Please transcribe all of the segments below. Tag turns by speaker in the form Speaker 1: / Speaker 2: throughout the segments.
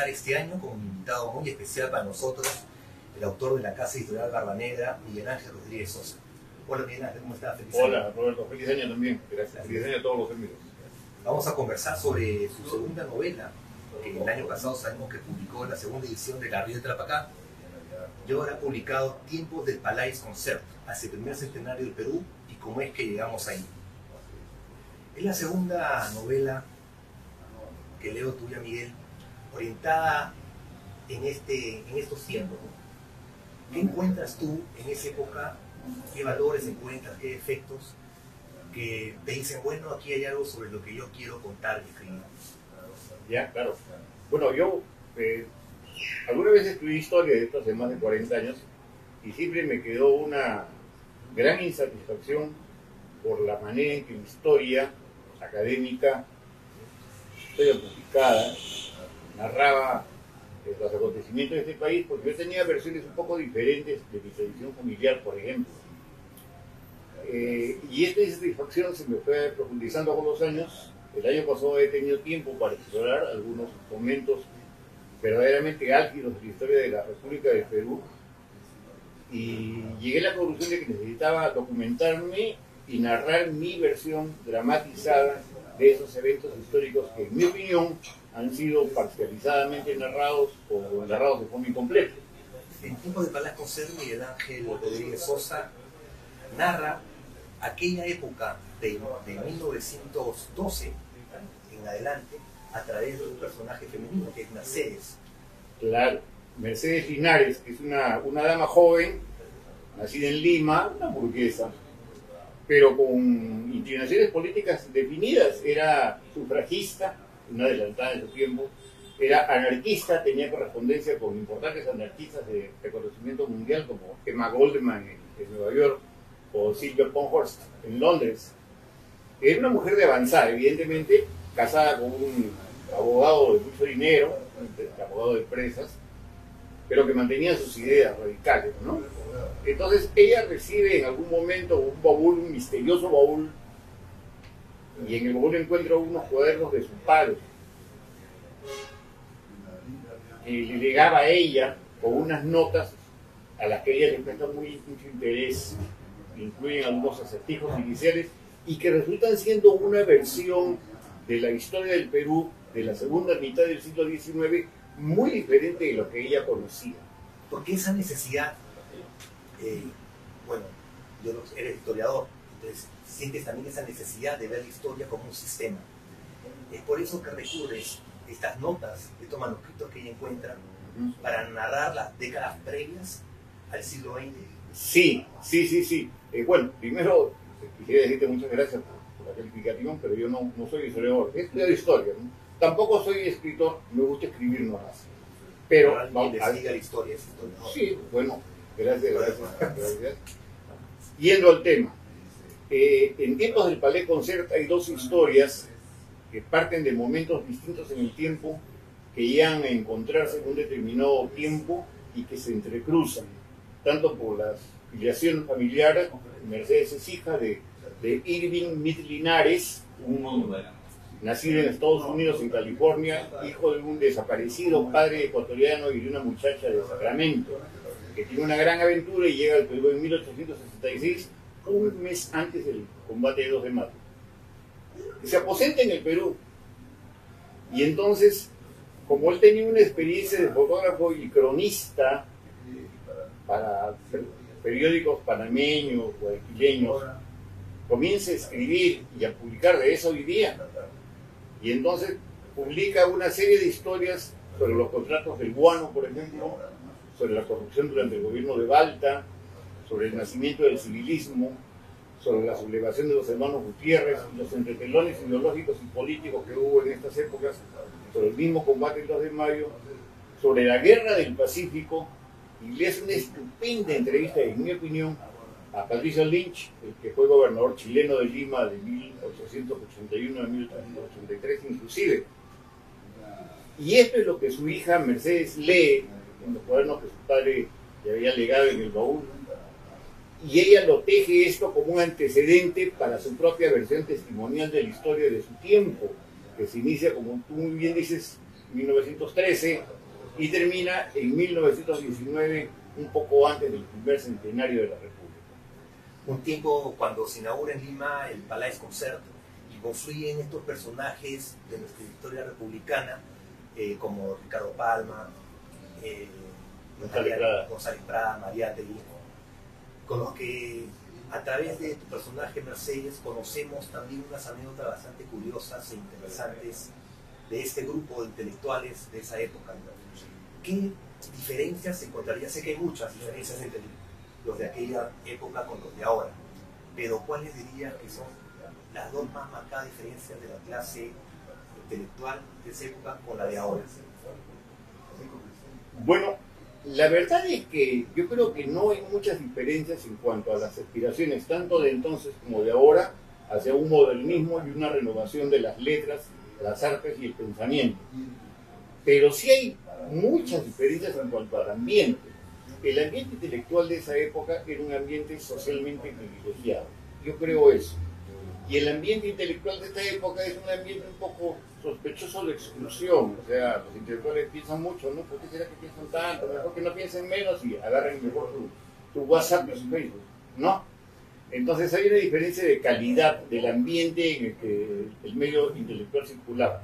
Speaker 1: empezar este año con un invitado muy especial para nosotros, el autor de la Casa Editorial Barba Negra, Miguel Ángel Rodríguez Sosa. Hola Miguel Ángel, ¿cómo estás?
Speaker 2: Feliz Hola Roberto, feliz año también. Gracias. Feliz año a todos los amigos.
Speaker 1: Vamos a conversar sobre su segunda novela, que el año pasado sabemos que publicó la segunda edición de Gabriel de Trapacá, y ahora ha publicado Tiempos del Palais Concert, hacia el primer centenario del Perú y cómo es que llegamos ahí. Es la segunda novela que leo tuya, Miguel, orientada en, este, en estos tiempos. ¿Qué encuentras tú en esa época? ¿Qué valores encuentras? ¿Qué efectos? Que te dicen, bueno, aquí hay algo sobre lo que yo quiero contar escribir.
Speaker 2: Ya, claro. Bueno, yo eh, alguna vez escribí historia de esto hace más de 40 años y siempre me quedó una gran insatisfacción por la manera en que mi historia académica, historia publicada, narraba eh, los acontecimientos de este país, porque yo tenía versiones un poco diferentes de mi tradición familiar, por ejemplo. Eh, y esta insatisfacción se me fue profundizando con los años. El año pasado he tenido tiempo para explorar algunos momentos verdaderamente álgidos de la historia de la República de Perú y llegué a la conclusión de que necesitaba documentarme y narrar mi versión dramatizada de esos eventos históricos que, en mi opinión, han sido parcializadamente narrados o narrados de forma incompleta.
Speaker 1: En tiempo de Palacio Ser, Miguel Ángel Rodríguez Sosa narra aquella época de, de 1912 en adelante a través de un personaje femenino que es Mercedes.
Speaker 2: Claro, Mercedes Linares, que es una, una dama joven, nacida en Lima, una burguesa, pero con inclinaciones políticas definidas. Era sufragista, una adelantada en su tiempo, era anarquista, tenía correspondencia con importantes anarquistas de reconocimiento mundial como Emma Goldman en, en Nueva York o Sylvia Ponhorst en Londres. Era una mujer de avanzada, evidentemente, casada con un abogado de mucho dinero, abogado de empresas, pero que mantenía sus ideas radicales, ¿no? Entonces ella recibe en algún momento un baúl, un misterioso baúl, y en el baúl encuentra unos cuadernos de su padre, y le llegaba a ella con unas notas a las que ella le presta mucho interés, incluyen algunos acertijos iniciales, y que resultan siendo una versión de la historia del Perú de la segunda mitad del siglo XIX muy diferente de lo que ella conocía.
Speaker 1: Porque esa necesidad, eh, bueno, yo no, eres historiador, entonces sientes también esa necesidad de ver la historia como un sistema. Es por eso que recurres estas notas, estos manuscritos que ella encuentra, para narrar las décadas previas al siglo XX.
Speaker 2: Sí, sí, sí, sí. Eh, bueno, primero quisiera decirte muchas gracias por, la calificación, pero yo no, no soy historiador, he estudiado historia. ¿no? Tampoco soy escritor, me gusta escribir nomás. Pero
Speaker 1: vamos a la historia.
Speaker 2: Sí, bueno, gracias, gracias, Yendo al tema. Eh, en tiempos del Palais Concert hay dos historias que parten de momentos distintos en el tiempo que llegan a encontrarse en un determinado tiempo y que se entrecruzan, tanto por la filiación familiar, Mercedes es hija de, Irving Midlinares, un nacido en Estados Unidos, en California, hijo de un desaparecido padre ecuatoriano y de una muchacha de Sacramento, que tiene una gran aventura y llega al Perú en 1866, un mes antes del combate de 2 de mayo. Se aposenta en el Perú y entonces, como él tenía una experiencia de fotógrafo y cronista para periódicos panameños, guayaquileños, comienza a escribir y a publicar de eso hoy día y entonces publica una serie de historias sobre los contratos del guano, por ejemplo, sobre la corrupción durante el gobierno de Balta, sobre el nacimiento del civilismo, sobre la sublevación de los hermanos Gutiérrez, los entretelones ideológicos y políticos que hubo en estas épocas, sobre el mismo combate del 2 de mayo, sobre la guerra del Pacífico, y le hace una estupenda entrevista, en mi opinión, a Patricio Lynch, el que fue gobernador chileno de Lima de 1881 a 1883 inclusive. Y esto es lo que su hija Mercedes lee en los cuadernos que su padre le había legado en el baúl. Y ella lo teje esto como un antecedente para su propia versión testimonial de la historia de su tiempo. que se inicia, como tú muy bien dices, en 1913 y termina en 1919, un poco antes del primer centenario de la República.
Speaker 1: Un tiempo cuando se inaugura en Lima el Palais Concert y confluyen estos personajes de nuestra historia republicana, eh, como Ricardo Palma, eh,
Speaker 2: González Prada.
Speaker 1: González Prada, María Telí, con los que a través de tu personaje Mercedes conocemos también unas anécdotas bastante curiosas e interesantes de este grupo de intelectuales de esa época. ¿Qué diferencias encontraría? Sé que hay muchas diferencias entre los de aquella época con los de ahora, pero ¿cuáles dirías que son las dos más marcadas diferencias de la clase intelectual de esa época con la de ahora?
Speaker 2: Bueno, la verdad es que yo creo que no hay muchas diferencias en cuanto a las aspiraciones, tanto de entonces como de ahora, hacia un modernismo y una renovación de las letras, las artes y el pensamiento. Pero sí hay muchas diferencias en cuanto al ambiente. El ambiente intelectual de esa época era un ambiente socialmente privilegiado. Yo creo eso. Y el ambiente intelectual de esta época es un ambiente un poco sospechoso de exclusión. O sea, los intelectuales piensan mucho, ¿no? ¿Por qué será que piensan tanto? Mejor que no piensen menos y agarren mejor tu WhatsApp y su Facebook, ¿no? Entonces hay una diferencia de calidad del ambiente en el que el medio intelectual circulaba.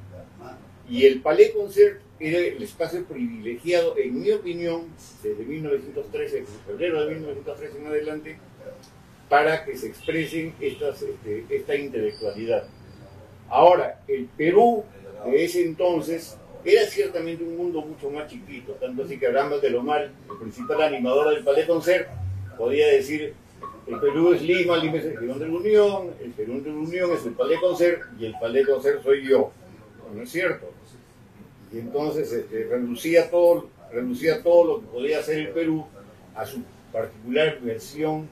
Speaker 2: Y el Palais Concert era el espacio privilegiado, en mi opinión, desde 1913, desde febrero de 1913 en adelante, para que se expresen estas, este, esta intelectualidad. Ahora, el Perú de ese entonces era ciertamente un mundo mucho más chiquito, tanto así que Abraham de Lomar, el principal animador del Palais Concert, podía decir, el Perú es Lima, Lima es el Girón de la Unión, el Perú de la Unión es el Palais Concert y el Palais Concert soy yo. No, no es cierto. Y entonces este, reducía, todo, reducía todo lo que podía hacer el Perú a su particular versión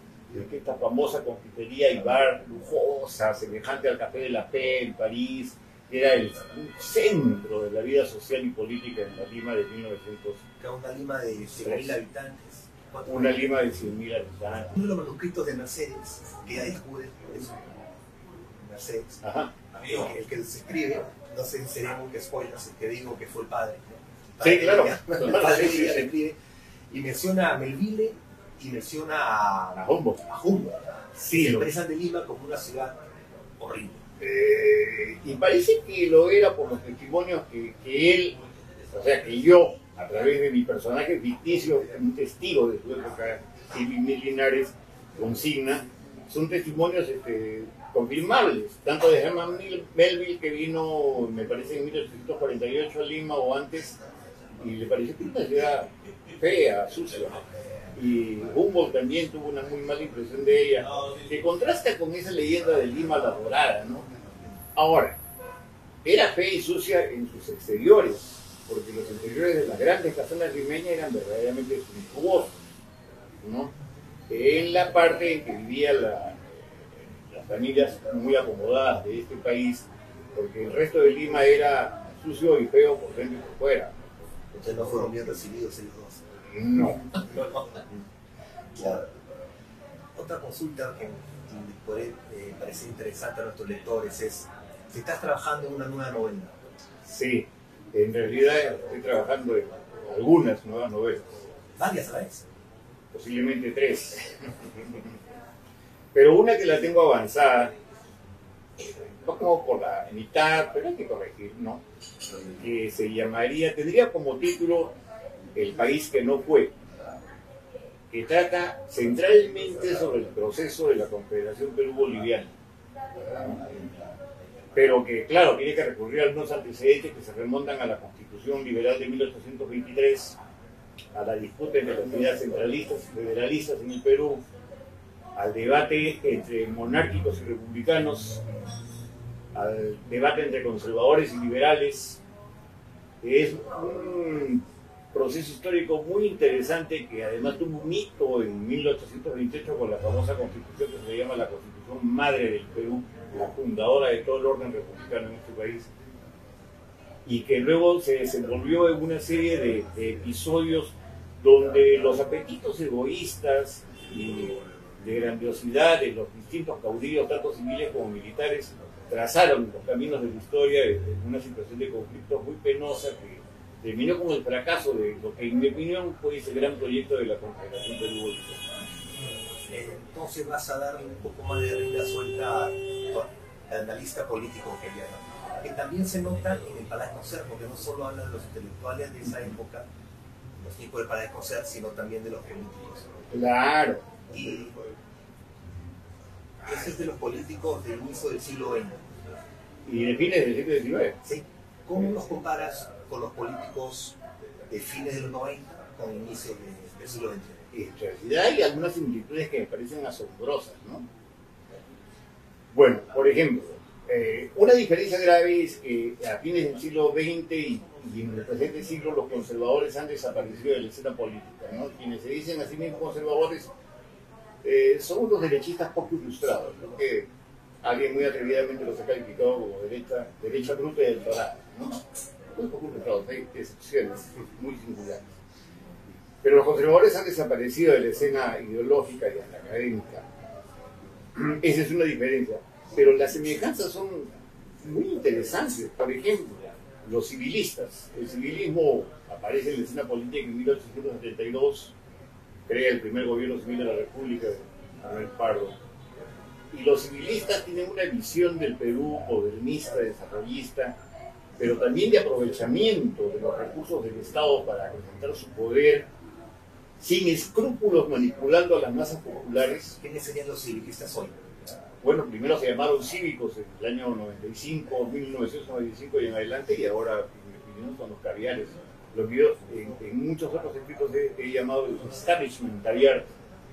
Speaker 2: esta famosa confitería y bar lujosa, semejante al Café de la Fe en París, que era el centro de la vida social y política en la Lima de 1900.
Speaker 1: Que era una Lima de 100.000 habitantes.
Speaker 2: Una Lima de 100.000 habitantes.
Speaker 1: Uno de los manuscritos de Mercedes, que ya descubre Mercedes,
Speaker 2: Ajá.
Speaker 1: el, el que se escribe, no sé si sería un spoiler, si te digo que fue el padre.
Speaker 2: Sí,
Speaker 1: Padre
Speaker 2: claro.
Speaker 1: El padre escribe y menciona a Melville y menciona a,
Speaker 2: A Humboldt.
Speaker 1: a Humboldt.
Speaker 2: Sí,
Speaker 1: expresan de Lima como una ciudad horrible.
Speaker 2: Eh, y parece que lo era por los testimonios que, que él, o sea, que yo, a través de mi personaje ficticio, un testigo de su época, Silvin Linares, consigna, son testimonios este, confirmables, tanto de Herman Mel- Melville, que vino, me parece, en 1848 a Lima o antes, y le pareció que era una ciudad fea, sucia. Y Humboldt también tuvo una muy mala impresión de ella, que contrasta con esa leyenda de Lima la Dorada, ¿no? Ahora, era fea y sucia en sus exteriores, porque los interiores de las grandes casonas limeñas eran verdaderamente suntuosos, ¿no? En la parte en que vivían la- las familias muy acomodadas de este país, porque el resto de Lima era sucio y feo por dentro y por fuera.
Speaker 1: Entonces no fueron bien recibidos ellos.
Speaker 2: No.
Speaker 1: Claro. Otra consulta que puede eh, parecer interesante a nuestros lectores es si estás trabajando en una nueva novela.
Speaker 2: Sí, en realidad estoy trabajando en algunas nuevas novelas.
Speaker 1: Varias a la vez.
Speaker 2: posiblemente tres. Pero una que la tengo avanzada, un poco por la mitad, pero hay que corregir, ¿no? Que se llamaría, tendría como título El país que no fue, que trata centralmente sobre el proceso de la Confederación Perú-Boliviana. Pero que, claro, tiene que recurrir a algunos antecedentes que se remontan a la Constitución Liberal de 1823, a la disputa entre las ideas centralistas y federalistas en el Perú, al debate entre monárquicos y republicanos, al debate entre conservadores y liberales. Es un proceso histórico muy interesante que además tuvo un hito en 1828 con la famosa constitución que se llama la Constitución Madre del Perú, la fundadora de todo el orden republicano en este país y que luego se desenvolvió en una serie de, episodios donde los apetitos egoístas y de grandiosidad de los distintos caudillos, tanto civiles como militares, trazaron los caminos de la historia en una situación de conflicto muy penosa que terminó con el fracaso de lo que en mi opinión fue ese gran proyecto de la Confederación Perú
Speaker 1: Entonces vas a darle un poco más de rienda suelta al analista político que había, que también se nota en el Palacio Concert, porque no solo habla de los intelectuales de esa época, los tipos del Palacio Concert, sino también de los políticos.
Speaker 2: Claro.
Speaker 1: Y ese es de los políticos del inicio del siglo XX.
Speaker 2: Y de fines del siglo XIX.
Speaker 1: Sí. ¿Cómo los comparas con los políticos de fines de los 90 con inicios del siglo XX?
Speaker 2: En hay algunas similitudes que me parecen asombrosas, ¿no? Bueno, por ejemplo, eh, una diferencia grave es que a fines del siglo XX y, en el presente siglo los conservadores han desaparecido de la escena política, ¿no? Quienes se dicen a sí mismos conservadores eh, son unos derechistas poco ilustrados, que alguien muy atrevidamente los ha calificado como derecha, derecha bruta y electoral, ¿no? Hay excepciones muy singulares. Pero los conservadores han desaparecido de la escena ideológica y académica. Esa es una diferencia. Pero las semejanzas son muy interesantes. Por ejemplo, los civilistas. El civilismo aparece en la escena política en 1872, crea el primer gobierno civil de la República Manuel Pardo. Y los civilistas tienen una visión del Perú modernista, desarrollista, pero también de aprovechamiento de los recursos del Estado para acrecentar su poder, sin escrúpulos manipulando a las masas populares.
Speaker 1: ¿Quiénes serían los civilistas hoy?
Speaker 2: Bueno, primero se llamaron cívicos en el año 95, 1995 y en adelante, y ahora, en mi opinión, son los caviares. Los que en, muchos otros escritos he, llamado el establishment caviar,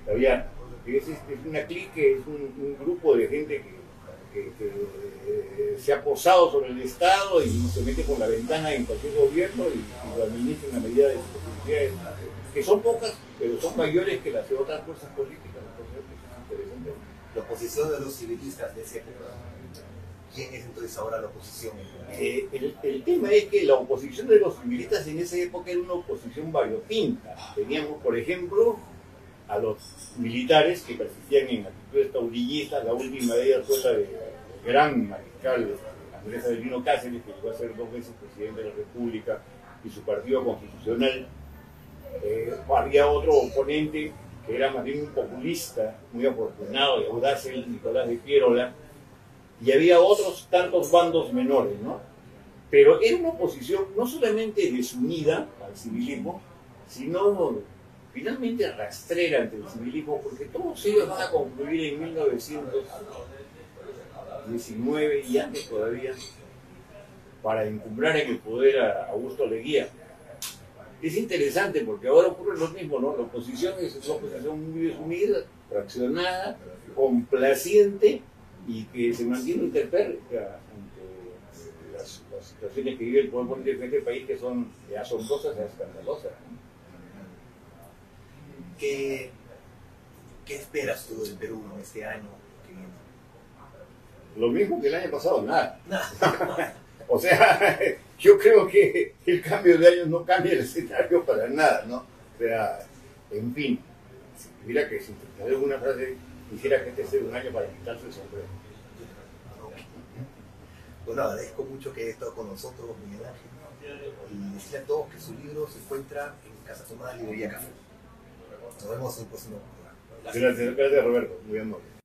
Speaker 2: caviar que es, una clique, es un, grupo de gente que, eh, se ha posado sobre el Estado y se mete por la ventana en cualquier gobierno y, lo administra en la medida de sus posibilidades, que son pocas, pero son mayores que las de otras fuerzas políticas.
Speaker 1: La oposición de los civilistas de época. ¿Quién es entonces ahora la oposición?
Speaker 2: Eh, el, tema es que la oposición de los civilistas en esa época era una oposición variopinta. Teníamos, por ejemplo, a los militares que persistían en actitudes taudillistas. La última de ellas fue la del gran mariscal Andrés Adelino Cáceres, que llegó a ser dos veces presidente de la República y su partido constitucional. Eh, había otro oponente que era más bien un populista, muy afortunado y audaz, el Nicolás de Pierola, y había otros tantos bandos menores, ¿no? Pero era una oposición no solamente desunida al civilismo, sino finalmente rastrera ante el civilismo, porque todos ellos van a concluir en 1919 y antes todavía para encumbrar en el poder a Augusto Leguía es interesante porque ahora ocurre lo mismo, ¿no? La oposición es una oposición muy desunida, fraccionada, complaciente y que se mantiene interpérrica ante las, situaciones que vive el pueblo político de este país que son asombrosas y escandalosas.
Speaker 1: ¿Qué, ¿Qué esperas tú del Perú este año que viene?
Speaker 2: Lo mismo que el año pasado, nada. o sea, yo creo que el cambio de años no cambia el escenario para nada, ¿no? O sea, en fin, si tuviera que sintetizar alguna frase, quisiera que este sea un año para quitarse el sombrero.
Speaker 1: Bueno, agradezco mucho que haya estado con nosotros, Miguel Ángel, y decirle a todos que su libro se encuentra en Casa Tomada Librería Café. Nos vemos en próximo.
Speaker 2: Gracias, Roberto, muy.